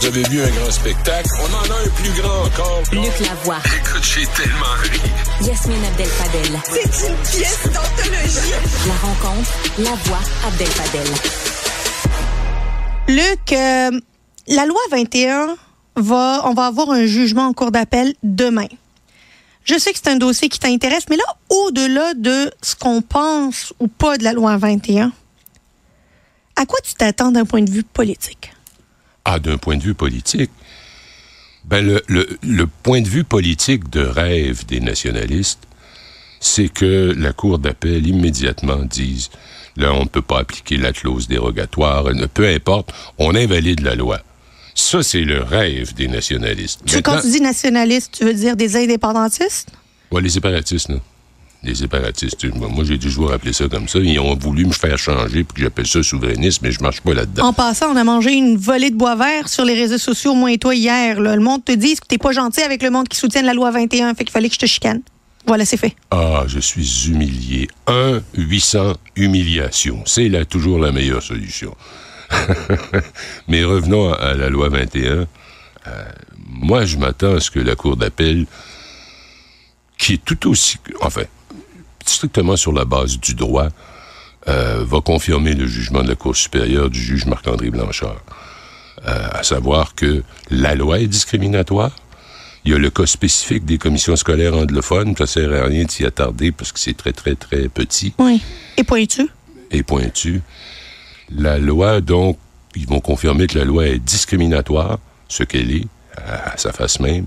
Vous avez vu un grand spectacle? On en a un plus grand encore. Luc Lavoie. Écoute, j'ai tellement ri. Yasmine Abdel-Fadel. C'est une pièce d'anthologie. La rencontre, la voix Abdel-Fadel. Luc, euh, la loi 21 va, on va avoir un jugement en cour d'appel demain. Je sais que c'est un dossier qui t'intéresse, mais là, au-delà de ce qu'on pense ou pas de la loi 21, à quoi tu t'attends d'un point de vue politique? Ah, d'un point de vue politique, ben le, le, le point de vue politique de rêve des nationalistes, c'est que la Cour d'appel immédiatement dise là, on ne peut pas appliquer la clause dérogatoire, peu importe, on invalide la loi. Ça, c'est le rêve des nationalistes. Tu, quand tu dis nationaliste, tu veux dire des indépendantistes? Les séparatistes, là. Les séparatistes. Moi, j'ai toujours appelé ça comme ça. Ils ont voulu me faire changer, puis que j'appelle ça souverainisme, mais je marche pas là-dedans. En passant, on a mangé une volée de bois vert sur les réseaux sociaux, moi et toi, hier. là. Le monde te dit que t'es pas gentil avec le monde qui soutient la loi 21, fait qu'il fallait que je te chicane. Voilà, c'est fait. Ah, je suis humilié. Un 800 humiliation. C'est là toujours la meilleure solution. Mais revenons à, à la loi 21. Euh, moi, je m'attends à ce que la Cour d'appel, qui est tout aussi, enfin, strictement sur la base du droit, euh, va confirmer le jugement de la Cour supérieure du juge Marc-André Blanchard. Euh, à savoir que la loi est discriminatoire. Il y a le cas spécifique des commissions scolaires anglophones. Ça sert à rien de s'y attarder parce que c'est très, très, très petit Oui. Et pointu? et pointu. La loi, donc, ils vont confirmer que la loi est discriminatoire, ce qu'elle est, à, à sa face même,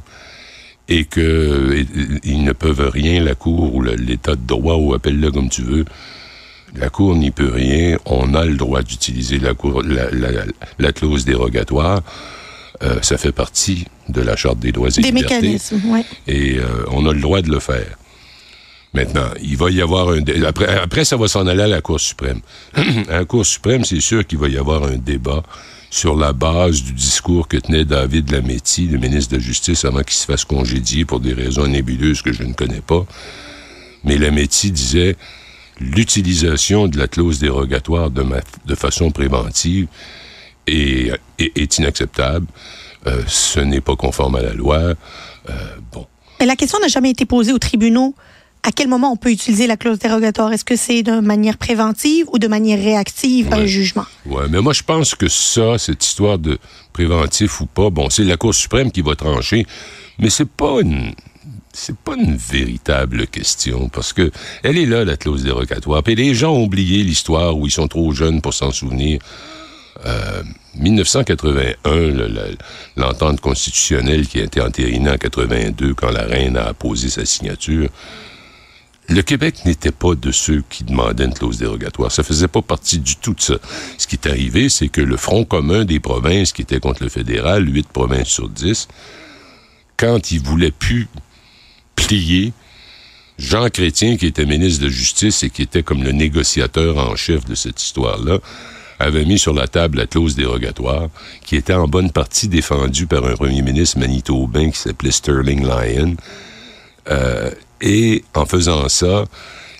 et que et- et- ils ne peuvent rien, la Cour ou l'État de droit, ou appelle-le comme tu veux. La Cour n'y peut rien. On a le droit d'utiliser la, cour, la, la- la clause dérogatoire. Euh, ça fait partie de la Charte des droits et Des libertés mécanismes, oui. et euh, on a le droit de le faire. Maintenant, il va y avoir un... dé- Après, après ça va s'en aller à la Cour suprême. à la Cour suprême, c'est sûr qu'il va y avoir un débat sur la base du discours que tenait David Lametti, le ministre de la Justice, avant qu'il se fasse congédier pour des raisons nébuleuses que je ne connais pas. Mais Lametti disait l'utilisation de la clause dérogatoire de, de façon préventive est inacceptable. Euh, ce n'est pas conforme à la loi. Euh, bon. Mais la question n'a jamais été posée aux tribunaux. À quel moment on peut utiliser la clause dérogatoire? Est-ce que c'est de manière préventive ou de manière réactive à un Ouais. jugement? Ouais, mais moi, je pense que ça, cette histoire de préventif ou pas, bon, c'est la Cour suprême qui va trancher, mais c'est pas une. C'est pas une véritable question parce que elle est là la clause dérogatoire. Puis les gens ont oublié l'histoire où ils sont trop jeunes pour s'en souvenir. Euh, 1981, le- le- l'entente constitutionnelle qui a été entérinée en 82 quand la reine a apposé sa signature. Le Québec n'était pas de ceux qui demandaient une clause dérogatoire. Ça faisait pas partie du tout de ça. Ce qui est arrivé, c'est que le Front commun des provinces qui était contre le fédéral, huit provinces sur dix, quand il voulait plus plier, Jean Chrétien, qui était ministre de Justice et qui était comme le négociateur en chef de cette histoire-là, avait mis sur la table la clause dérogatoire, qui était en bonne partie défendue par un premier ministre manitobain qui s'appelait Sterling Lyon. Euh, et en faisant ça,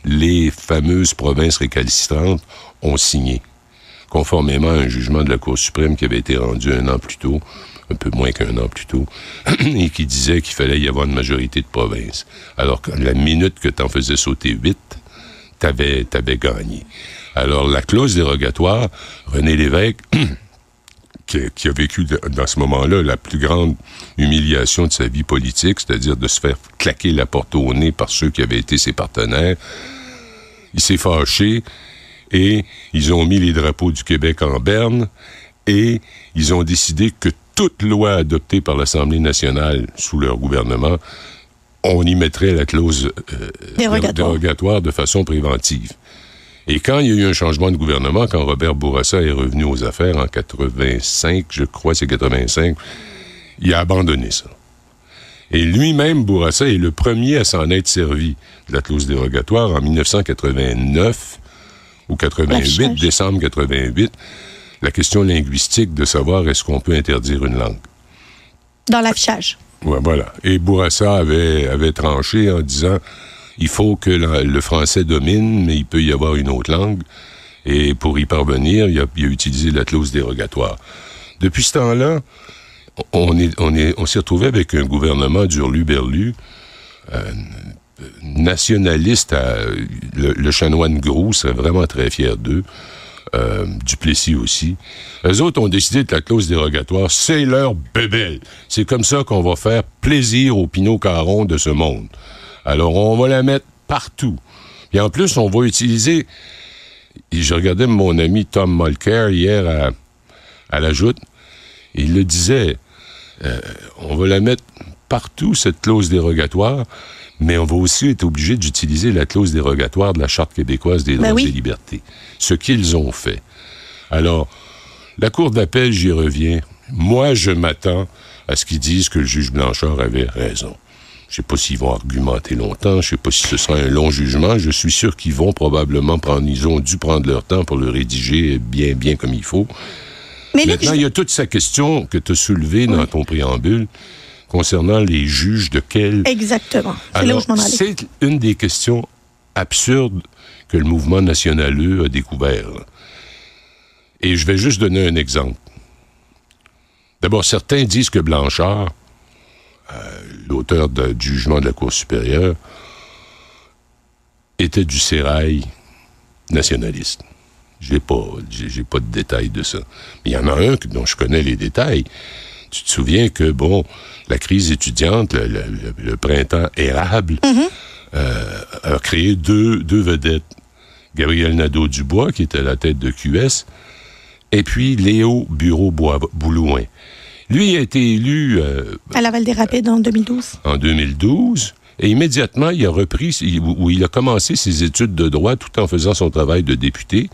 les fameuses provinces récalcitrantes ont signé, conformément à un jugement de la Cour suprême qui avait été rendu un an plus tôt, un peu moins qu'un an plus tôt, et qui disait qu'il fallait y avoir une majorité de provinces. Alors que la minute que tu en faisais sauter huit, t'avais avais gagné. Alors la clause dérogatoire, René Lévesque, qui, qui a vécu de- dans ce moment-là la plus grande humiliation de sa vie politique, c'est-à-dire de se faire claquer la porte au nez par ceux qui avaient été ses partenaires. Il s'est fâché et ils ont mis les drapeaux du Québec en berne et ils ont décidé que toute loi adoptée par l'Assemblée nationale sous leur gouvernement, on y mettrait la clause euh, Dérogatoire. dérogatoire de façon préventive. Et quand il y a eu un changement de gouvernement, quand Robert Bourassa est revenu aux affaires en 85, je crois c'est 85, il a abandonné ça. Et lui-même, Bourassa, est le premier à s'en être servi de la clause dérogatoire en 1989 ou 88, L'affichage. décembre 88, la question linguistique de savoir est-ce qu'on peut interdire une langue. Dans l'affichage. Ouais, voilà. Et Bourassa avait, avait tranché en disant il faut que le français domine, mais il peut y avoir une autre langue. Et pour y parvenir, il a, il a utilisé la clause dérogatoire. Depuis ce temps-là, on est, on s'est retrouvé avec un gouvernement d'Urlu-Berlu, euh, nationaliste, le, chanoine Gros serait vraiment très fier d'eux. Euh, Duplessis aussi. Eux autres ont décidé que la clause dérogatoire, c'est leur bébelle. C'est comme ça qu'on va faire plaisir aux Pinot Caron de ce monde. Alors, on va la mettre partout. Et en plus, on va utiliser... Et je regardais mon ami Tom Mulcair hier à, à la joute. Il le disait, euh, on va la mettre partout, cette clause dérogatoire, mais on va aussi être obligé d'utiliser la clause dérogatoire de la Charte québécoise des droits Ben oui. et libertés. Ce qu'ils ont fait. Alors, la Cour d'appel, j'y reviens. Moi, je m'attends à ce qu'ils disent que le juge Blanchard avait raison. Je sais pas s'ils vont argumenter longtemps, je sais pas si ce sera un long jugement. Je suis sûr qu'ils vont probablement prendre, ils ont dû prendre leur temps pour le rédiger bien, bien comme il faut. Mais Maintenant, il y a toute sa question que tu as soulevée dans ton préambule concernant les juges de quel... Exactement. C'est une des questions absurdes que le mouvement nationaleux a découvert. Et je vais juste donner un exemple. D'abord, certains disent que Blanchard, l'auteur de- du jugement de la Cour supérieure, était du sérail nationaliste. J'ai pas, j'ai pas de détails de ça. Mais il y en a un dont je connais les détails. Tu te souviens que, bon, la crise étudiante, le, le- le- le printemps érable, euh, a créé deux, deux vedettes. Gabriel Nadeau-Dubois, qui était à la tête de QS, et puis Léo Bureau-Boulouin. Lui a été élu euh, À Laval des Rapides en 2012. en 2012. Et immédiatement, il a repris, il- où il a commencé ses études de droit tout en faisant son travail de député.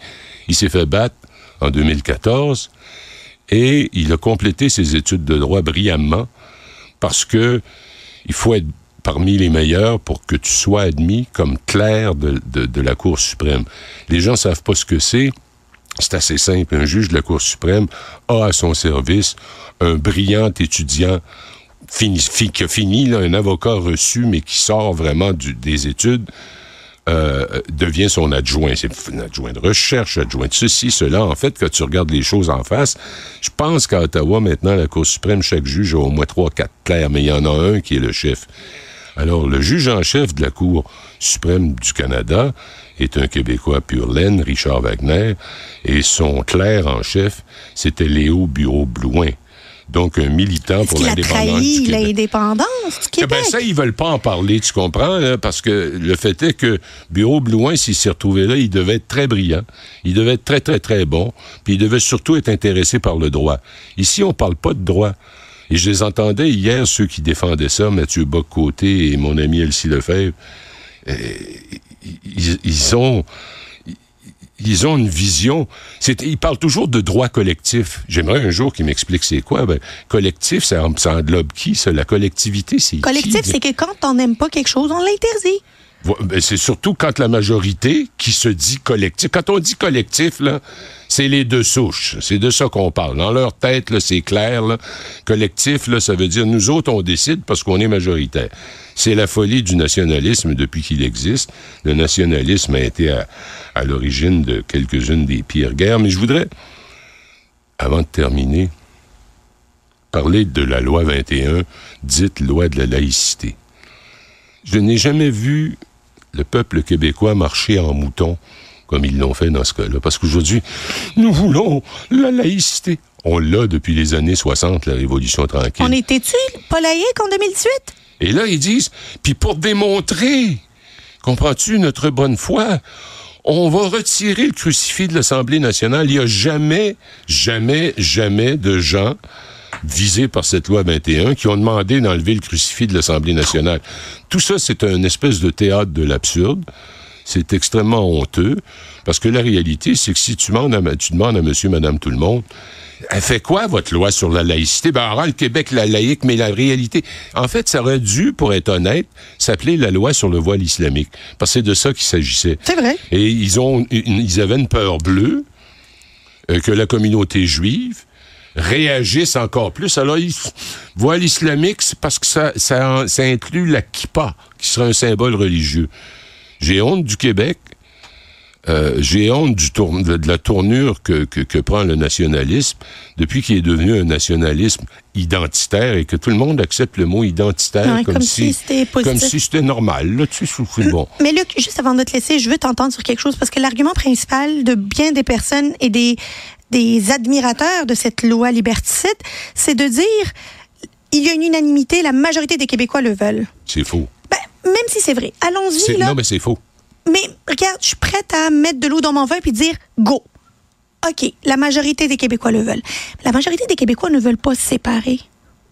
Il s'est fait battre en 2014 et il a complété ses études de droit brillamment parce que il faut être parmi les meilleurs pour que tu sois admis comme clerc de, de- de la Cour suprême. Les gens savent pas ce que c'est. C'est assez simple. Un juge de la Cour suprême a à son service un brillant étudiant qui a fini, un avocat reçu, mais qui sort vraiment des études, euh, devient son adjoint. C'est un adjoint de recherche, adjoint de ceci, cela. En fait, quand tu regardes les choses en face, je pense qu'à Ottawa, maintenant, la Cour suprême, chaque juge a au moins trois, quatre clercs, mais il y en a un qui est le chef. Alors, le juge en chef de la Cour suprême du Canada est un Québécois pur laine, Richard Wagner, et son clerc en chef, c'était Léo Bureau-Blouin. Donc, un militant pour qu'il a l'indépendance trahi du Québec. l'indépendance du Eh Québec? ben ça, ils veulent pas en parler, tu comprends, là, parce que le fait est que Bureau Blouin, s'il s'est retrouvé là, il devait être très brillant, il devait être très, très, très bon, puis il devait surtout être intéressé par le droit. Ici, on parle pas de droit. Et je les entendais hier, ceux qui défendaient ça, Mathieu Bock-Côté et mon ami Elsie Lefebvre, euh, ils, ils ont... Ils ont une vision. Ils parlent toujours de droit collectif. J'aimerais un jour qu'ils m'expliquent c'est quoi. Ben, collectif, ça, ça englobe qui, ça? La collectivité, c'est? Collectif, c'est que quand on n'aime pas quelque chose, on l'interdit. Ben, c'est surtout quand la majorité qui se dit collectif. Quand on dit collectif, c'est les deux souches. C'est de ça qu'on parle. Dans leur tête, c'est clair. Collectif, là, ça veut dire nous autres, on décide parce qu'on est majoritaire. C'est la folie du nationalisme depuis qu'il existe. Le nationalisme a été à, à l'origine de quelques-unes des pires guerres. Mais je voudrais, avant de terminer, parler de la loi 21, dite loi de la laïcité. Je n'ai jamais vu le peuple québécois marcher en mouton comme ils l'ont fait dans ce cas-là. Parce qu'aujourd'hui, nous voulons la laïcité. On l'a depuis les années 60, la Révolution tranquille. On était-tu pas laïque en 2018? Et là, ils disent, puis pour démontrer, comprends-tu, notre bonne foi, on va retirer le crucifix de l'Assemblée nationale. Il n'y a jamais, jamais, jamais de gens visés par cette loi 21 qui ont demandé d'enlever le crucifix de l'Assemblée nationale. Tout ça, c'est un espèce de théâtre de l'absurde. C'est extrêmement honteux, parce que la réalité, c'est que si tu demandes à, tu demandes à monsieur, madame, tout le monde, elle fait quoi, votre loi sur la laïcité? Ben, rend le Québec la laïque, mais la réalité... En fait, ça aurait dû, pour être honnête, s'appeler la loi sur le voile islamique. Parce que c'est de ça qu'il s'agissait. C'est vrai. Et ils, ont, ils avaient une peur bleue euh, que la communauté juive réagisse encore plus. Alors, ils, voile islamique, c'est parce que ça, ça, ça inclut la kippa, qui serait un symbole religieux. J'ai honte du Québec. euh, j'ai honte du tour, de, la tournure que, que, que prend le nationalisme depuis qu'il est devenu un nationalisme identitaire et que tout le monde accepte le mot identitaire Ouais, comme, comme si comme si c'était normal. Là, tu c'est bon. Mais Luc, juste avant de te laisser, je veux t'entendre sur quelque chose parce que l'argument principal de bien des personnes et des, des admirateurs de cette loi liberticide, c'est de dire il y a une unanimité, la majorité des Québécois le veulent. C'est faux. Ben, même si c'est vrai. Allons-y. Non, mais c'est faux. Mais regarde, je suis prête à mettre de l'eau dans mon vin puis dire go. OK, la majorité des Québécois le veulent. La majorité des Québécois ne veulent pas se séparer.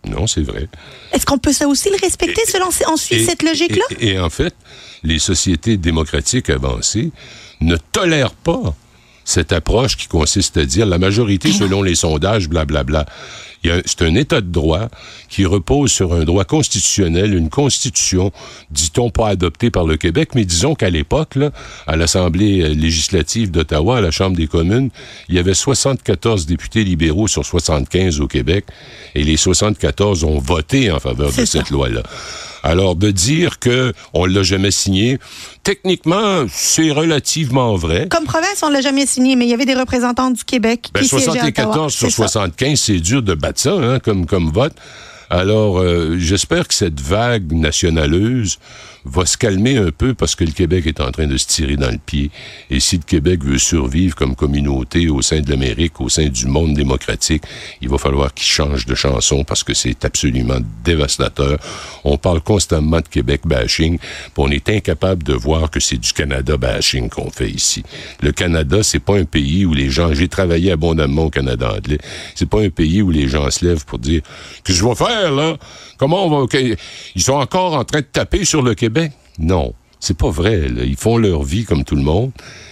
Non, c'est vrai. Est-ce qu'on peut ça aussi le respecter selon on suit Et- cette logique-là? Et, et en fait, les sociétés démocratiques avancées ne tolèrent pas cette approche qui consiste à dire la majorité selon les sondages, blablabla. C'est un état de droit qui repose sur un droit constitutionnel, une constitution, dit-on pas adoptée par le Québec, mais disons qu'à l'époque, à l'Assemblée euh, législative d'Ottawa, à la Chambre des communes, il y avait 74 députés libéraux sur 75 au Québec, et les 74 ont voté en faveur de ça. cette loi-là. Alors, de dire que on l'a jamais signé, techniquement, c'est relativement vrai. Comme province, on l'a jamais signé, mais il y avait des représentants du Québec Ben, qui siégeaient à Ottawa. 74 sur C'est ça. 75, c'est dur de battre ça, hein, comme, comme vote. Alors, euh, j'espère que cette vague nationaleuse va se calmer un peu parce que le Québec est en train de se tirer dans le pied. Et si le Québec veut survivre comme communauté au sein de l'Amérique, au sein du monde démocratique, il va falloir qu'il change de chanson parce que c'est absolument dévastateur. On parle constamment de Québec bashing, on est incapable de voir que c'est du Canada bashing qu'on fait ici. Le Canada, c'est pas un pays où les gens, j'ai travaillé abondamment au Canada anglais, c'est pas un pays où les gens se lèvent pour dire, que je vais faire, là? Comment on va, ils sont encore en train de taper sur le Québec? Non. C'est pas vrai. là. Ils font leur vie comme tout le monde.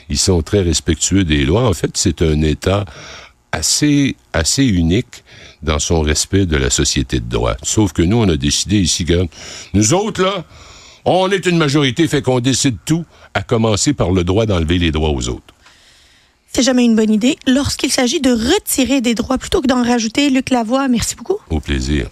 Ils sont très respectueux des lois. En fait, c'est un État assez, assez unique dans son respect de la société de droit. Sauf que nous, on a décidé ici que nous autres, là, on est une majorité, fait qu'on décide tout, à commencer par le droit d'enlever les droits aux autres. C'est jamais une bonne idée lorsqu'il s'agit de retirer des droits plutôt que d'en rajouter. Luc Lavoie, merci beaucoup. Au plaisir.